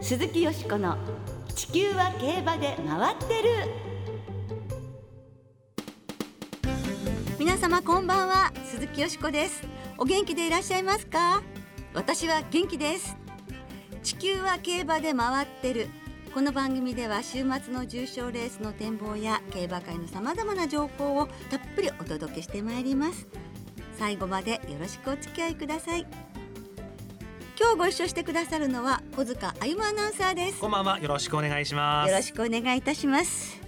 鈴木よしこの地球は競馬で回ってる。皆様こんばんは鈴木よしこです。お元気でいらっしゃいますか？私は元気です。地球は競馬で回ってる。この番組では週末の重賞レースの展望や競馬界のさまざまな情報をたっぷりお届けしてまいります。最後までよろしくお付き合いください。今日ご一緒してくださるのは小塚歩アナウンサーです。こんばんは。よろしくお願いします。よろしくお願いいたします。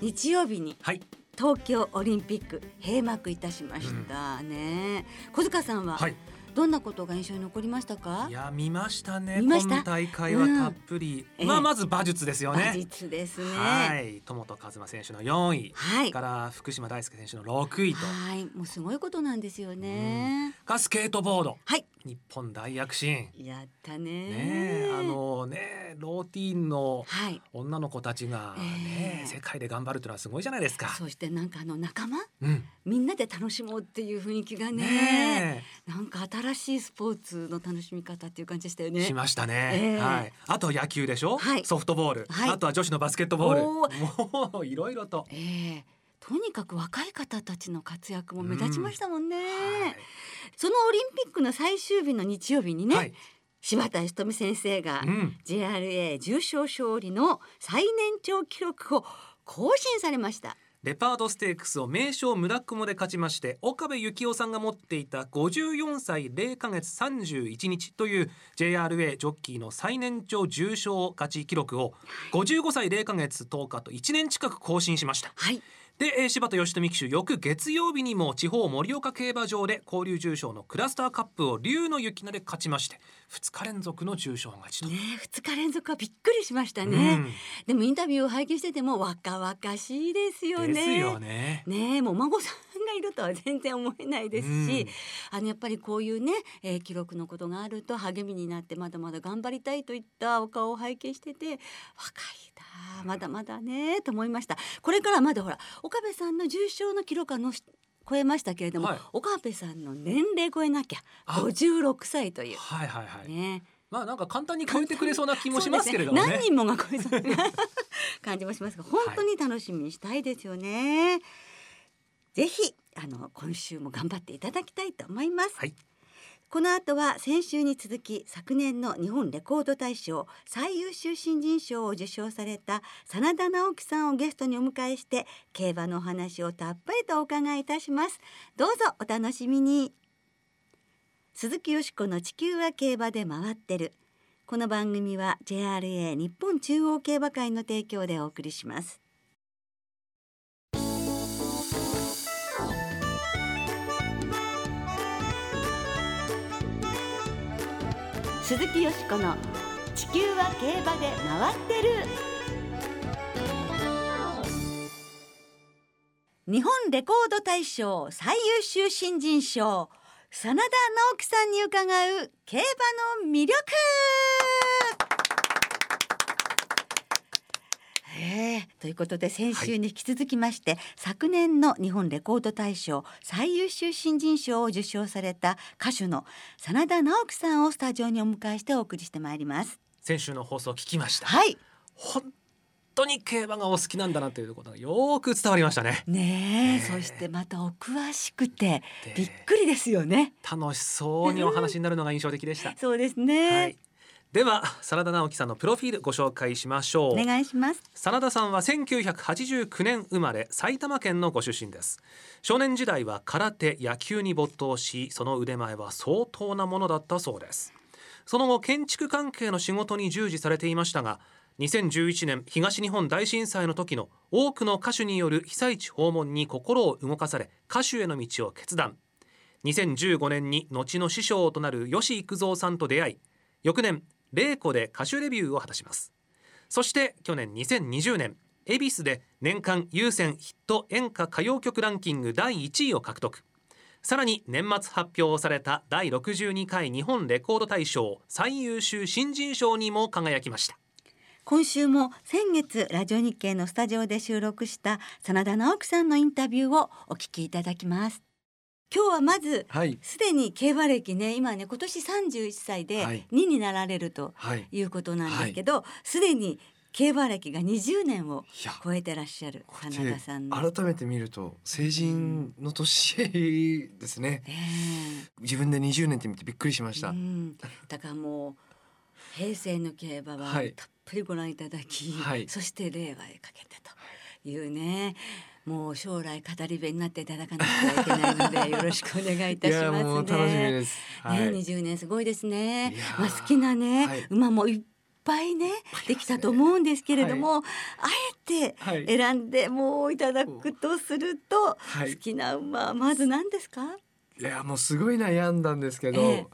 日曜日にはい。東京オリンピック閉幕いたしましたね、小塚さんは、はいどんなことが印象に残りましたか？いや見ましたね。見ました？今大会はたっぷり、うんええ。まあまず馬術ですよ馬ね術ですね。はい。友戸和馬選手の4位、はい。から福島大輔選手の6位と、はい。もうすごいことなんですよね、がスケートボード。はい。日本大躍進。やったね。ねえあのねローティーンのはい。女の子たちがね、え。え世界で頑張るというのはすごいじゃないですか。そしてなんかあの仲間？うん、みんなで楽しもうっていう雰囲気がね。ねなんか新しいスポーツの楽しみ方っていう感じでしたよえ、ね。しましたね、ええ。はい。あとは野球でしょ、はい。ソフトボール、はい。あとは女子のバスケットボール、おもういろいろと。ええ。とにかく若い方たちの活躍も目立ちましたもんね、はい。そのオリンピックの最終日の日曜日にね、はい、柴田瞳先生がうん、JRA 重賞勝利の最年長記録を更新されましたレパードステークスを名将村雲で勝ちまして岡部幸雄さんが持っていた54歳0ヶ月31日という JRA ジョッキーの最年長重賞勝ち記録を55歳0ヶ月10日と1年近く更新しました。はいで、えー柴田義富騎手翌月曜日にも地方盛岡競馬場で交流重賞のクラスターカップを竜の雪菜で勝ちまして2日連続の重賞勝ちと。ねえ二日連続はびっくりしましたね、でもインタビューを拝見してても若々しいですよね。うん、ですよね。ねえもうお孫さんがいるとは全然思えないですし、あのやっぱりこういうね、えー記録のことがあると励みになってまだまだ頑張りたいといったお顔を拝見してて若いだまだまだねと思いました。これからまだほら岡部さんの重賞の記録はのし超えましたけれども、はい。岡部さんの年齢超えなきゃあ。56歳という。はいはいはい。ね。まあなんか簡単に超えてくれそうな気もしますけれどもね。そうです何人もが超えそうな感じもしますが本当に楽しみにしたいですよね、ぜひあの今週も頑張っていただきたいと思います、はいこの後は先週に続き昨年の日本レコード大賞最優秀新人賞を受賞された真田直樹さんをゲストにお迎えして競馬のお話をたっぷりとお伺いいたします。どうぞお楽しみに。鈴木よしこの地球は競馬で回ってる。この番組は JRA 日本中央競馬会の提供でお送りします。鈴木よしこの地球は競馬で回ってる。日本レコード大賞最優秀新人賞真田直樹さんに伺う競馬の魅力えーということで先週に引き続きまして、昨年の日本レコード大賞最優秀新人賞を受賞された歌手の真田直樹さんをスタジオにお迎えしてお送りしてまいります。先週の放送を聞きました。はい本当に競馬がお好きなんだなということがよーく伝わりましたね。ねえ、ええそしてまたお詳しくてでびっくりですよね。楽しそうにお話になるのが印象的でした。そうですね。はい。では真田直樹さんのプロフィールご紹介しましょう。お願いします。真田さんは1989年生まれ埼玉県のご出身です少年時代は空手野球に没頭しその腕前は相当なものだったそうですその後建築関係の仕事に従事されていましたが2011年東日本大震災の時の多くの歌手による被災地訪問に心を動かされ歌手への道を決断2015年に後の師匠となる吉幾三さんと出会い翌年玲子で歌手レビューを果たします。そして去年2020年恵比寿で年間有線ヒット演歌歌謡曲ランキング第1位を獲得。さらに年末発表された第62回日本レコード大賞最優秀新人賞にも輝きました。今週も先月ラジオ日経のスタジオで収録した真田直樹さんのインタビューをお聞きいただきます。今日はまずはい。すでに競馬歴ね今ね今年31歳ではい。2になられるとはい。いうことなんですけどすで、に競馬歴が20年を超えてらっしゃるこうや真田さん改めて見ると成人の年ですね。え自分で20年って見てびっくりしましえた、うん、だからもう平成の競馬ははい。たっぷりご覧いただき、はい。そして令和へかけてというねもう将来語り部になっていただかなくてはいけないのでよろしくお願いいたいしますね。やもう楽しみです、はい。ね、20年すごいですね。まあ、好きなね、はい馬もいっぱいね、できたと思うんですけれども、あえてはい。選んでもういただくとすると、はい。好きな馬はまず何ですか？いやもうすごい悩んだんですけど、ええ。やっ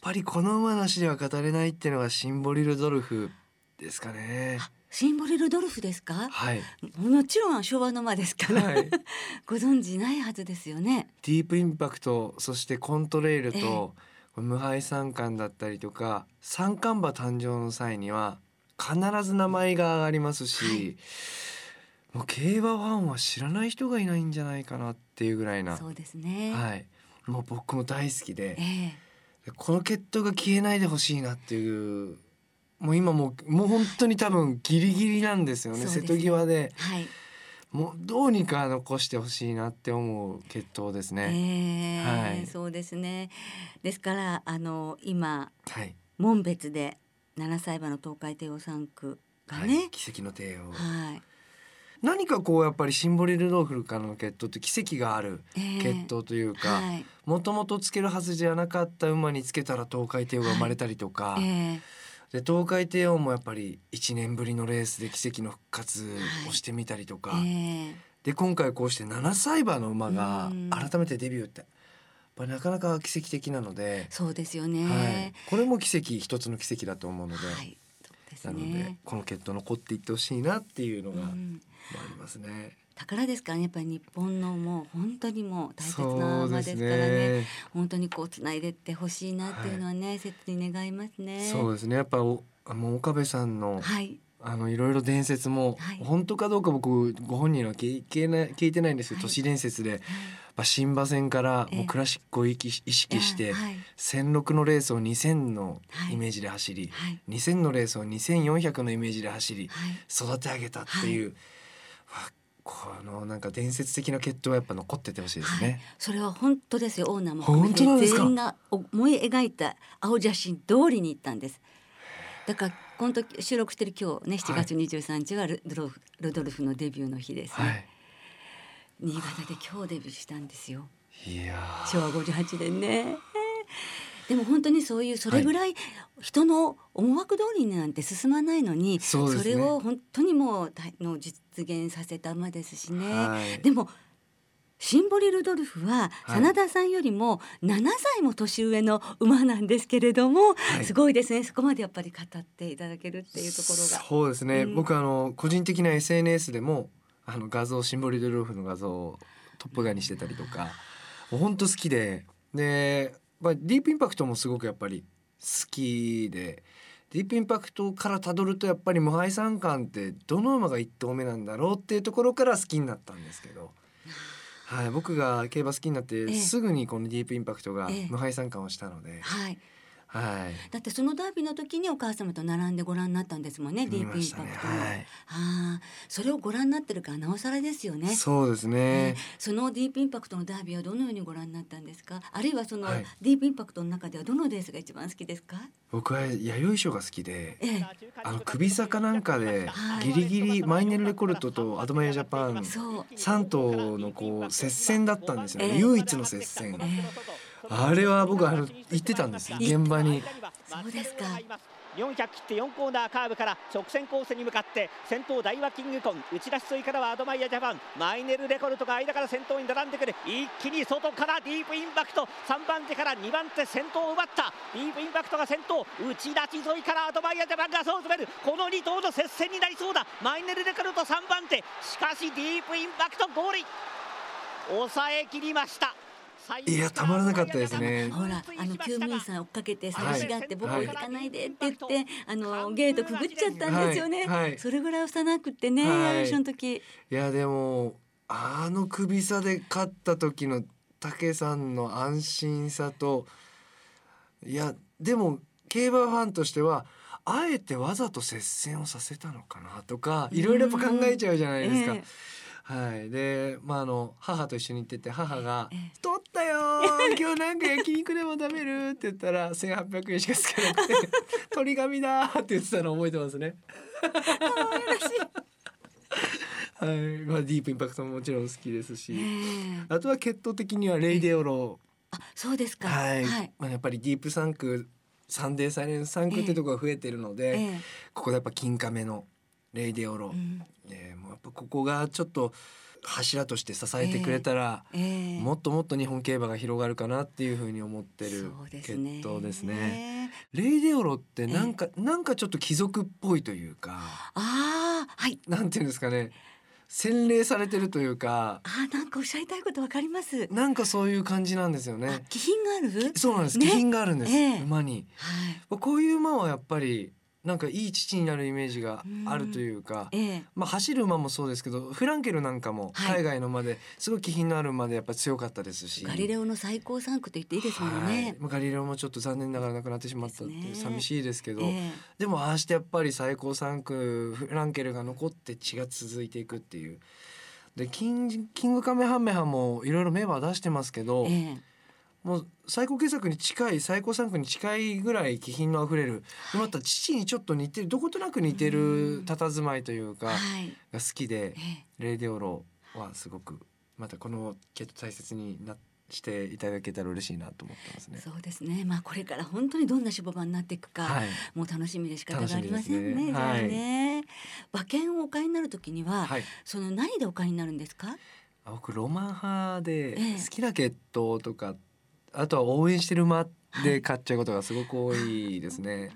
ぱりこの馬なしでは語れないっていうのがシンボリルドルフですかね。あシンボリルドルフですか？はい。もちろん昭和の馬ですから、はい。ご存知ないはずですよね。ディープインパクトそしてコントレイルと、無敗三冠だったりとか三冠馬誕生の際には必ず名前が上がりますし、はい。もう競馬ファンは知らない人がいないんじゃないかなっていうぐらいな、そうですね。はい、もう僕も大好きでええ。この血統が消えないでほしいなっていうもう今もうもう本当に多分ギリギリなんですよね。ね。瀬戸際で。はい。もうどうにか残してほしいなって思う血統ですね。ええはい。そうですね。ですからあの今はい、門別で七歳馬の東海帝王3区がはい。ね、奇跡の帝王。はい、何かこうやっぱりシンボリルドルフからの血統って奇跡があるええ血統というかはい、もともとつけるはずじゃなかった馬につけたら東海帝王が生まれたりとか、えで東海帝王もやっぱり1年ぶりのレースで奇跡の復活をしてみたりとえか、ええ。で今回こうして7歳馬の馬がうん。改めてデビューってやっぱりなかなか奇跡的なので、そうですよはい。ね。、これも奇跡一つの奇跡だと思うので、はい、なのでね。この血統残っていってほしいなっていうのがあうん、りますね。宝ですか？らねやっぱり日本のもう本当にもう大切な馬ですからね。ね。本当にこうつないでってほしいなっていうのはね、切に願いますね。そうですね。やっぱおあの岡部さんの、はい。あのいろいろ伝説も、はい。本当かどうか僕ご本人は聞けない聞いてないんですよ。はい。都市伝説で、やっぱ新馬戦からええもうクラシックを意識して、はい。1006のレースを2000のはい。イメージで走り、はい。2000のレースを2400のイメージで走り、はい。育て上げたっていう、わこのなんか伝説的な血統はやっぱ残っててほしいですはい。ね。、それは本当ですよ。オーナーも本当なんですか？全員が思い描いた青写真通りに行ったんです。だからこの時収録してる今日ね7月23日はル,、ルドルドルフのデビューの日ですね、はい。新潟で今日デビューしたんですよ。いやー。昭和58年ねでも本当にそういうそれぐらい人の思惑通りになんて進まないのに、そうですね。れを本当にもう大の実現させた馬ですしね、はい。でもシンボリルドルフははい。真田さんよりも7歳も年上の馬なんですけれども、はい。すごいですね。そこまでやっぱり語っていただけるっていうところが。そうですね、うん。僕あの個人的な SNS でもあの画像シンボリルドルフの画像をトップガンにしてたりとかもうほんと好きでで、まあ、ディープインパクトもすごくやっぱり好きでディープインパクトからたどるとやっぱり無敗三冠ってどの馬が一頭目なんだろうっていうところから好きになったんですけど。はい、僕が競馬好きになってええすぐにこのディープインパクトがええ無敗三冠をしたので、はい、はい、だってそのダービーの時にお母様と並んでご覧になったんですもんねディープイン。パクトも。はい、ああそれをご覧になってるからなおさらですよね。そうですね。そのディープインパクトのダービーはどのようにご覧になったんですか？あるいはそのはいディープインパクトの中ではどのレースが一番好きですか、僕は弥生賞が好きで、えあの首坂なんかではいギリギリマイネルレコルトとアドマイヤジャパンえ、そう、三頭のこう接戦だったんですよね。ええ唯一の接戦。えあれは僕はあの行ってたんです現場に。そうですか。400切って4コーナーカーブから直線コースに向かって先頭大和キングコン打ち出し沿いからはアドマイヤジャパンマイネルレコルトが間から先頭に並んでくる。一気に外からディープインパクト。3番手から2番手先頭を奪った。ディープインパクトが先頭打ち出し沿いからアドマイヤジャパンがそう詰める。この2頭の接戦になりそうだ。マイネルレコルト3番手。しかしディープインパクトゴール。抑え切りましたいやたまらなかったですね。ほらあの救務員さん追っかけて寂しがって、はい僕置いてかないでって言って、あのゲートくぐっちゃったんですよね、はい。はいそれぐらい幼くってね、はい。優勝の時。いやでもあの首差で勝った時の武さんの安心さといやでも競馬ファンとしてはあえてわざと接戦をさせたのかなとかいろいろやっぱ考えちゃうじゃないですか。えはい、で、まあ、あの母と一緒に行ってて母がええ「取ったよー 今日なんか焼肉でも食べる?」って言ったら1,800円しかつけなくて「鳥紙だ!」って言ってたの覚えてますね。はい、まあ、ディープインパクトももちろん好きですし、ええ。あとは血統的にはレイデオロあそうですか。はい、はい。まあ、やっぱりディープサンクサンデーサイレンスサンクってところが増えてるので、ええ。ここでやっぱ金亀のレイデオロ、うん。えーもうやっぱここがちょっと柱として支えてくれたら、ええもっともっと日本競馬が広がるかなっていうふうに思ってるそうです血ねすね。レイデオロってなんか、なんかちょっと貴族っぽいというか、ああはいなんていうんですかね、洗練されてるというか、あーなんかおっしゃりたいことわかります。なんかそういう感じなんですよあね。気品がある？そうなんです。ね気品があるんです。ええ馬に。はい。こういう馬はやっぱりなんかいい父になるイメージがあるというか。ええ。まあ、走る馬もそうですけどフランケルなんかもはい。海外の馬ですごい気品のある馬でやっぱ強かったですし、ガリレオの最高産区と言っていいですもんはい。ね。まあガリレオもちょっと残念ながら亡くなってしまったって寂しいですけど、えでもああしてやっぱり最高3区フランケルが残って血が続いていくっていう。でキンキングカメハメハもいろいろメンバー出してますけど、ええもう最高傑作に近い最高3区に近いぐらい気品のあふれる、でまた父にちょっと似てるどことなく似てる佇まいというか、はい。が好きでええレイデオロはすごくまたこのケット大切になしていただけたら嬉しいなと思ってますね。そうですね。まあこれから本当にどんな種馬になっていくか、はい、もう楽しみで仕方がありませんね。ねじゃあね。馬券をお買いになるときには、はい、その何でお買いになるんですか？あ僕ロマン派でええ好きな血統とか、あとは応援してる馬で買っちゃうことがすごく多いですね。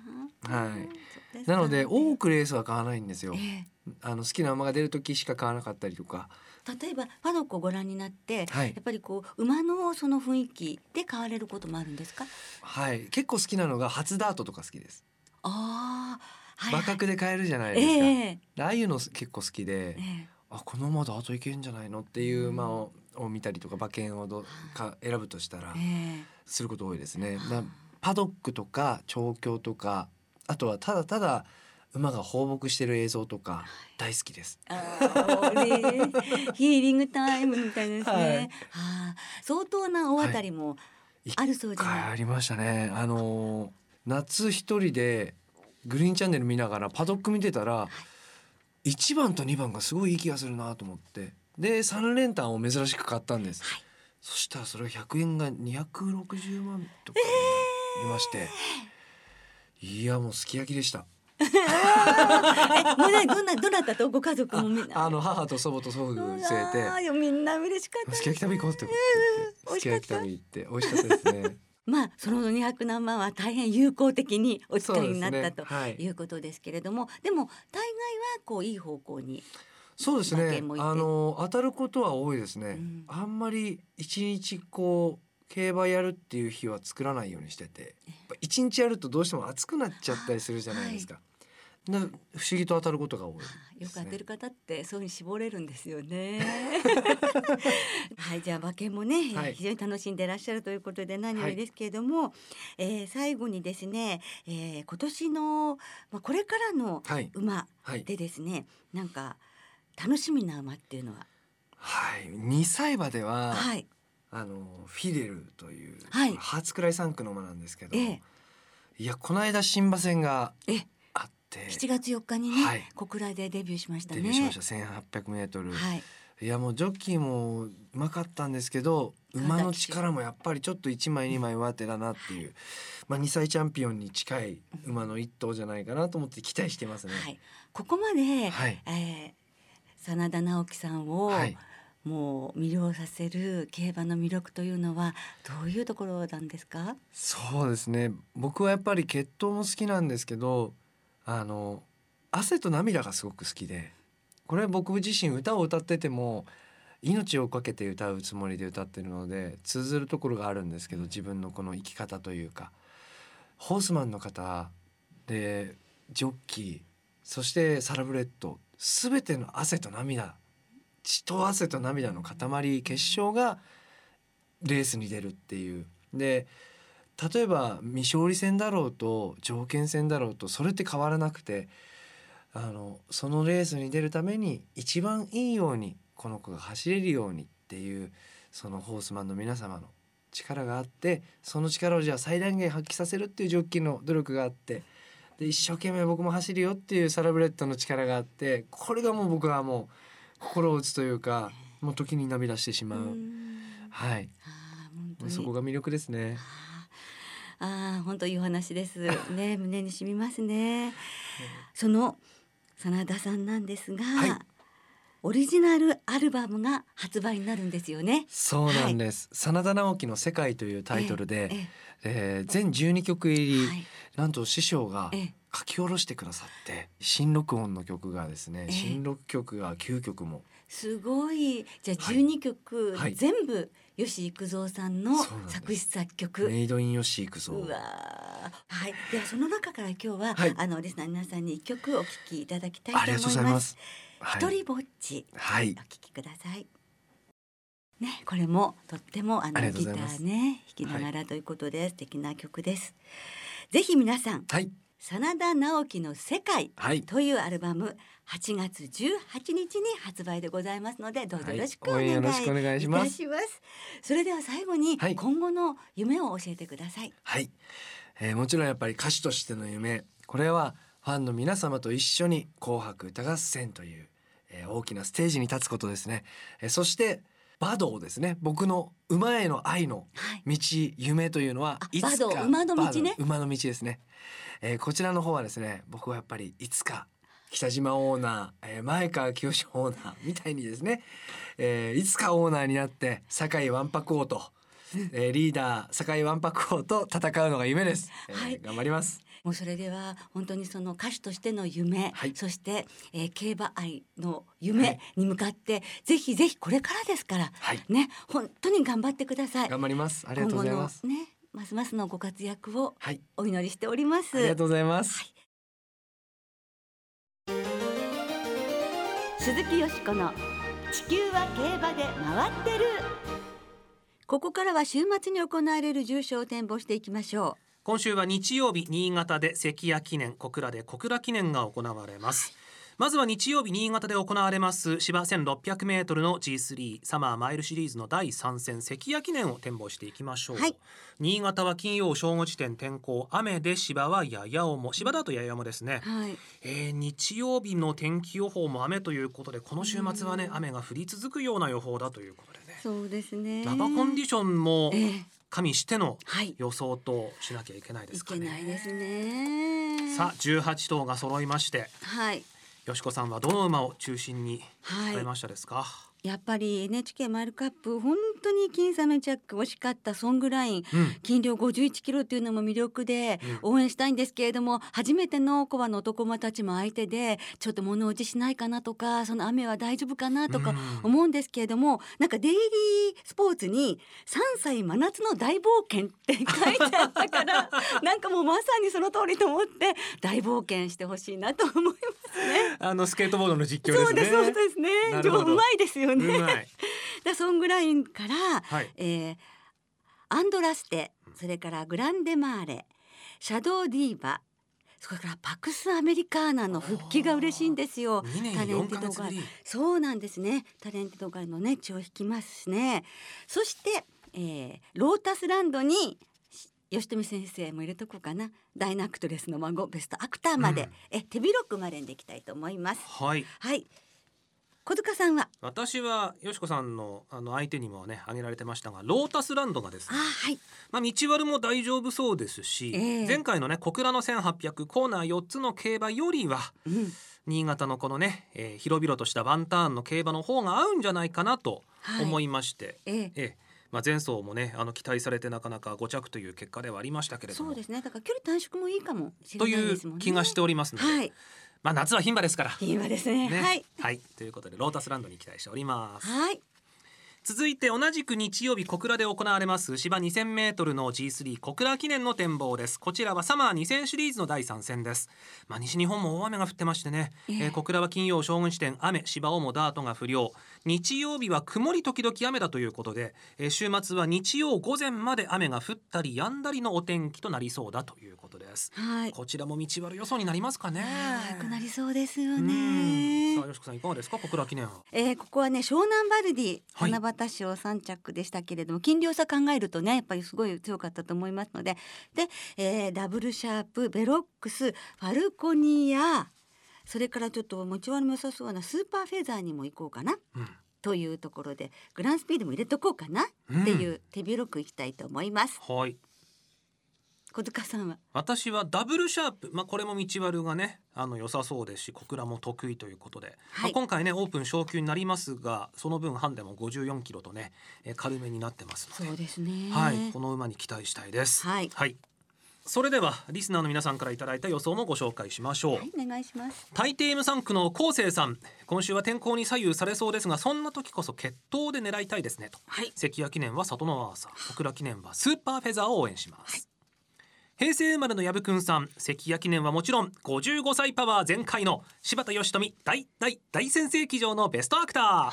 はいなので多くレースは買わないんですよ。えあの好きな馬が出る時しか買わなかったりとか。え例えばパドックをご覧になって、はいやっぱりこう馬のその雰囲気で買われることもあるんですか？はい、結構好きなのが初ダートとか好きです。ああ、はい、馬格で買えるじゃないですか。ええああいうの結構好きで。ええあこの馬だといけんじゃないのっていう馬を,、を見たりとか馬券をどか選ぶとしたらええすること多いですね。なパドックとか調教とかあとはただただ馬が放牧してる映像とか大好きです。ヒーリングタイムみたいですね。はいはあ、相当な大当たりもあるそうじゃない？一回ありましたね。あのー夏一人でグリーンチャンネル見ながらパドック見てたら1番と2番がすごいいい気がするなと思ってで3連単を珍しく買ったんです。はい。そしたらそれが100円が260万とかになりまして、いやもうすき焼きでした。え、もうね、どんな、どなたとご家族もみんな？あの母と祖母と祖父連れてあーいやみんな嬉しかったです。すき焼き食べ行こうってことすき焼き食べ行って美味しかった。ですね。まあその200何万は大変有効的にお使いになったね。はい。いうことですけれども、でも大概はこういい方向にそうですね。あの当たることは多いですね。うん。あんまり一日こう競馬やるっていう日は作らないようにしてて、一日やるとどうしても暑くなっちゃったりするじゃないですか。な不思議と当たることが多いね。よく当てる方ってそういうに絞れるんですよね。はい、じゃあ馬券もね、はい。非常に楽しんでいらっしゃるということで何よりですけれども、えー最後にですね、えー今年のまあこれからのはい。馬はい。でですね、なんか楽しみな馬っていうのは、はい。二歳馬では、はい、あのフィデルという、はい。初くらい3区の馬なんですけど、ええ。いやこの間新馬戦がえあって7月4日にね、はい。小倉でデビューしましたね。デビューしました。1800メートル、はい、いやもうジョッキーもうまかったんですけど馬の力もやっぱりちょっと1枚2枚上手だなっていう、まあ、2歳チャンピオンに近い馬の一頭じゃないかなと思って期待してますね。はい、ここまで、はい。えー真田直樹さんを、はいもう魅了させる競馬の魅力というのはどういうところなんですか？そうですね僕はやっぱり血統も好きなんですけどあの汗と涙がすごく好きでこれは僕自身歌を歌ってても命をかけて歌うつもりで歌ってるので通ずるところがあるんですけど自分のこの生き方というかホースマンの方でジョッキーそしてサラブレッド全ての汗と涙血と汗と涙の塊結晶がレースに出るっていう。で例えば未勝利戦だろうと条件戦だろうとそれって変わらなくてあのそのレースに出るために一番いいようにこの子が走れるようにっていうそのホースマンの皆様の力があってその力をじゃあ最大限発揮させるっていうジョッキーの努力があってで一生懸命僕も走るよっていうサラブレッドの力があってこれがもう僕はもう心を打つというかもう時に涙してしまう、うん。はい。そこが魅力ですね。ああ本当いいお話です。ね胸に染みますね。その真田さんなんですが、はい。オリジナルアルバムが発売になるんですよね。そうなんです、真田直樹の世界というタイトルで、ええー全12曲入り、えはい。なんと師匠がええ。書き下ろしてくださって新録音の曲がですね、ええ。新録曲が9曲も。すごい。じゃあはい。12曲、はい。全部吉幾三さんの作詞作曲。メイドインヨシークゾうわー。はい。ではその中から今日は、はい。あのリスナーの皆さんに一曲お聴きいただきたいと思います。がとうございます。一人ぼっちはい。お聞きください。ね、これもとってもああのギターね弾きながらということで、素敵な曲です。ぜひ皆さん、はい。真田直樹の世界はい。というアルバム8月18日に発売でございますのでどうぞよろしくおはい願いいたします。します。それでは最後にはい。今後の夢を教えてください。はい、えーもちろんやっぱり歌手としての夢。これはファンの皆様と一緒に「紅白歌合戦」という、えー大きなステージに立つことですね、えーそして馬道ですね。僕の馬への愛のはい。道夢というのはあいつか馬の道ね。馬の馬の道ですね、えーこちらの方はですね僕はやっぱりいつか北島オーナー、えー前川清オーナーみたいにですね、えーいつかオーナーになって堺わんぱく王と、えーリーダー堺わんぱく王と戦うのが夢です、えーはい。頑張りますもうそれでは本当にその歌手としての夢、はい。そして、えー競馬愛の夢に向かって、ぜひぜひこれからですから、はい。ね本当に頑張ってください。頑張ります。ありがとうございます。ねますますのご活躍をはい。お祈りしております。ありがとうございます、鈴木よしこの地球は競馬で回ってる。ここからは週末に行われる重賞を展望していきましょ今週は日曜日新潟で関谷記念小倉で小倉記念が行われます、まずは日曜日新潟で行われます芝 1600m の G3 サマーマイルシリーズの第3戦関谷記念を展望していきましょう、はい。新潟は金曜正午時点天候雨で芝はやや重芝だとやや重ですね。う。、はい。えー日曜日の天気予報も雨ということでこの週末はねうん。雨が降り続くような予報だということでね。そうですね。ラバコンディションもええ加味してのはい。予想としなきゃいけないでいすかね。けないですね。さあ18頭が揃いましてはい。よしこさんはどの馬を中心にはいされましたですか、やっぱり NHK マイルカップ本当に僅差のジャック惜しかったソングライン。うん。斤量51キロっていうのも魅力で応援したいんですけれども初めてのコアの男馬たちも相手でちょっと物落ちしないかなとかその雨は大丈夫かなとかうん。思うんですけれどもなんかデイリースポーツに3歳真夏の大冒険って書いてあったから なんかもうまさにその通りと思って大冒険してほしいなと思いますね。あのスケートボードの実況ですね。そうですそうですね。うまいですようね。まい。でソングラインから、はい。えーアンドラステそれからグランデマーレシャドーディーバそれからパクスアメリカーナの復帰が嬉しいんですよ。2年タレン4ティドガー。ルヶ月ぶりそうなんですね。タレンティのね血を引きますしね。そして、えーロータスランドにし吉富先生も入れとこうかな。ダイナアクトレスの孫ベストアクターまで、うん。え手広くマレンでいきたいと思います。はい。はいさんは？私はよしこさんのあの相手にもね挙げられてましたがロータスランドがですあねはい。まあ道割も大丈夫そうですし、ええ。前回のね小倉の1800コーナー4つの競馬よりはうん。新潟のこのね、えー広々としたワンターンの競馬の方が合うんじゃないかなとはい。思いまして、ええ。ええ。まあ、前走もねあの期待されてなかなか5着という結果ではありましたけれども。そうですね。だから距離短縮もいいかもしれといないですもんね。う気がしておりますので、はいまあ、夏は牝馬ですから、今ですね。ね。はい。はい、ということでロータスランドに期待しております。はい続いて同じく日曜日小倉で行われます芝 2000m の G3 小倉記念の展望です。こちらはサマー2000シリーズの第3戦です。まあ西日本も大雨が降ってましてね、えー、小倉は金曜将軍支店雨芝をもダートが不良。日曜日は曇り時々雨だということで、えー、週末は日曜午前まで雨が降ったり止んだりのお天気となりそうだということです。はい。こちらも道悪予想になりますかね。なりそうですよね。さあよしこさんいかがですか小倉記念えー、ここはね湘南バルディ七夕賞3着でしたけれども、はい、金量差考えるとねやっぱりすごい強かったと思いますので。で、えー、ダブルシャープベロックスファルコニア。それからちょっと持ち悪も良さそうなスーパーフェザーにも行こうかな。うん。というところでグランスピードも入れとこうかなっていう手広くいきたいと思います。うん、はい小塚さんは？私はダブルシャープ、まあ、これも道悪がねあの良さそうですし小倉も得意ということで、はい、まあ、今回ねオープン昇級になりますがその分ハンデも54キロとね、え軽めになってますので。そうですね、はい、この馬に期待したいです。はい、はい。それではリスナーの皆さんからいただいた予想もご紹介しましょう、はい、お願いします。大抵 M3 区の高生さん。今週は天候に左右されそうですがそんな時こそ決闘で狙いたいですねと、はい、関谷記念は里のアーサー。小倉記念はスーパーフェザーを応援します、はい平成生まれの藪くんさん。関谷記念はもちろん55歳パワー全開の柴田義富大大大先生騎乗のベストアクター、はい、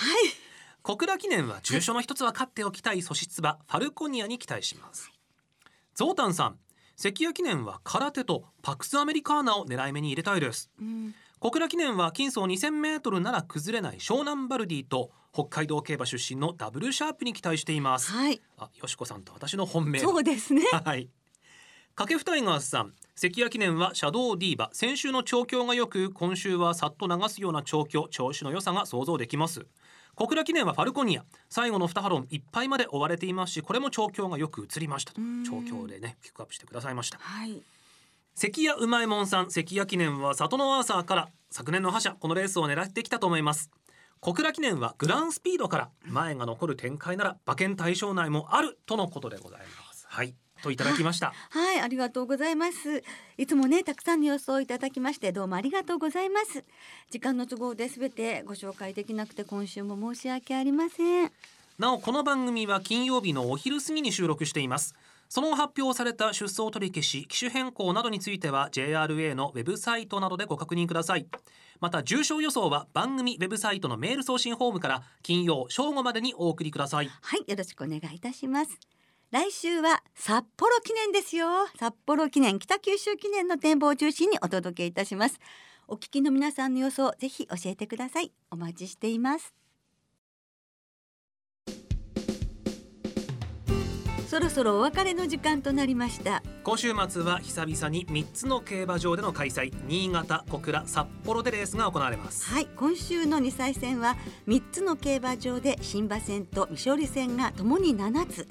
小倉記念は重賞の一つは勝っておきたい素質馬ファルコニアに期待します。ゾウタンさん。関谷記念は空手とパクスアメリカーナを狙い目に入れたいです、うん、小倉記念は金層2000メートルなら崩れない湘南バルディと北海道競馬出身のダブルシャープに期待しています、はい、あよしこさんと私の本命。そうですね。はい掛布タイガースさん関谷記念はシャドウディーバ先週の調教が良く今週はさっと流すような調教調子の良さが想像できます。小倉記念はファルコニア最後の2ハロンいっぱいまで追われています。しこれも調教がよく映りましたと。調教でねピックアップしてくださいました、はい、関谷うまいもんさん関谷記念は里のアーサーから昨年の覇者このレースを狙ってきたと思います。小倉記念はグランスピードから前が残る展開なら馬券対象内もあるとのことでございます。はいといただきました。はいありがとうございます。いつもねたくさんの予想いただきましてどうもありがとうございます。時間の都合で全てご紹介できなくて今週も申し訳ありません。なおこの番組は金曜日のお昼過ぎに収録しています。その発表された出走取り消し機種変更などについては JRA のウェブサイトなどでご確認ください。また重症予想は番組ウェブサイトのメール送信フォームから金曜正午までにお送りください。はいよろしくお願いいたします来週は札幌記念ですよ。札幌記念北九州記念の展望を中心にお届けいたします。お聞きの皆さんの予想ぜひ教えてください。お待ちしています。そろそろお別れの時間となりました。今週末は久々に3つの競馬場での開催。新潟小倉札幌でレースが行われます。はい。今週の2歳戦は3つの競馬場で新馬戦と未勝利戦がともに7つ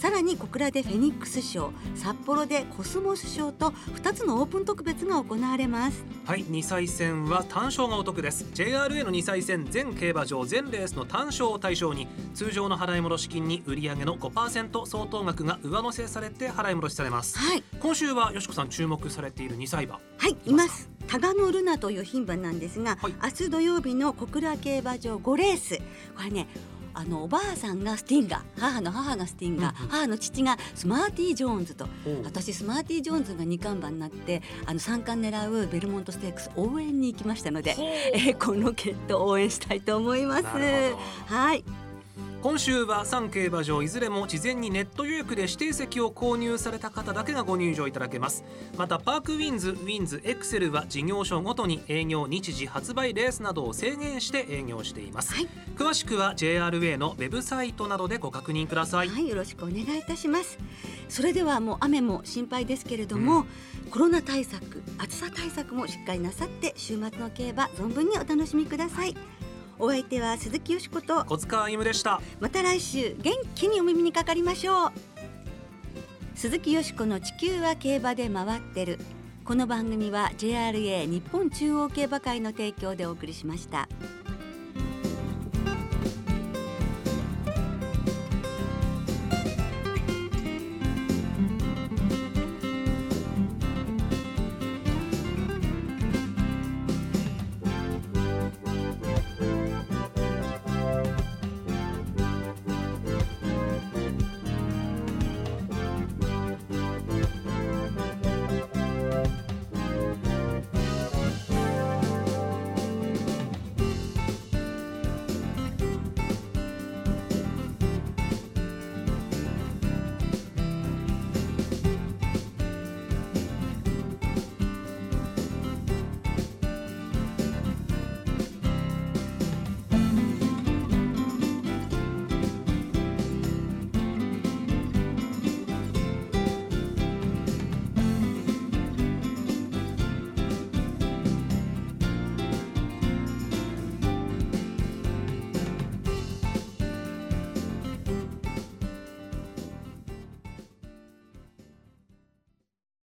さらに小倉でフェニックス賞札幌でコスモス賞と2つのオープン特別が行われます。はい2歳戦は単勝がお得です。JRA の2歳戦全競馬場全レースの単勝を対象に通常の払い戻し金に売上の5%相当額が上乗せされて払い戻しされます、はい、今週はよしこさん注目されている2歳馬。はいいます。タガノルナという牝馬なんですが、はい、明日土曜日の小倉競馬場5レース。これねあのおばあさんがスティンガー母の母がスティンガー、うんうん、母の父がスマーティー・ジョーンズと私スマーティー・ジョーンズが二冠馬になってあの三冠狙うベルモントステークス応援に行きましたので、えー、この決闘応援したいと思います。はい。今週は3競馬場いずれも事前にネット予約で指定席を購入された方だけがご入場いただけます。またパークウィンズウィンズエクセルは事業所ごとに営業日時発売レースなどを制限して営業しています、はい、詳しくは JRA のウェブサイトなどでご確認ください。はいよろしくお願いいたします。それではもう雨も心配ですけれども、うん。コロナ対策暑さ対策もしっかりなさって週末の競馬存分にお楽しみくださいお相手は鈴木よしこと小塚歩でした。また来週元気にお耳にかかりましょう。鈴木よしこの地球は競馬で回ってる。この番組は JRA 日本中央競馬会の提供でお送りしました。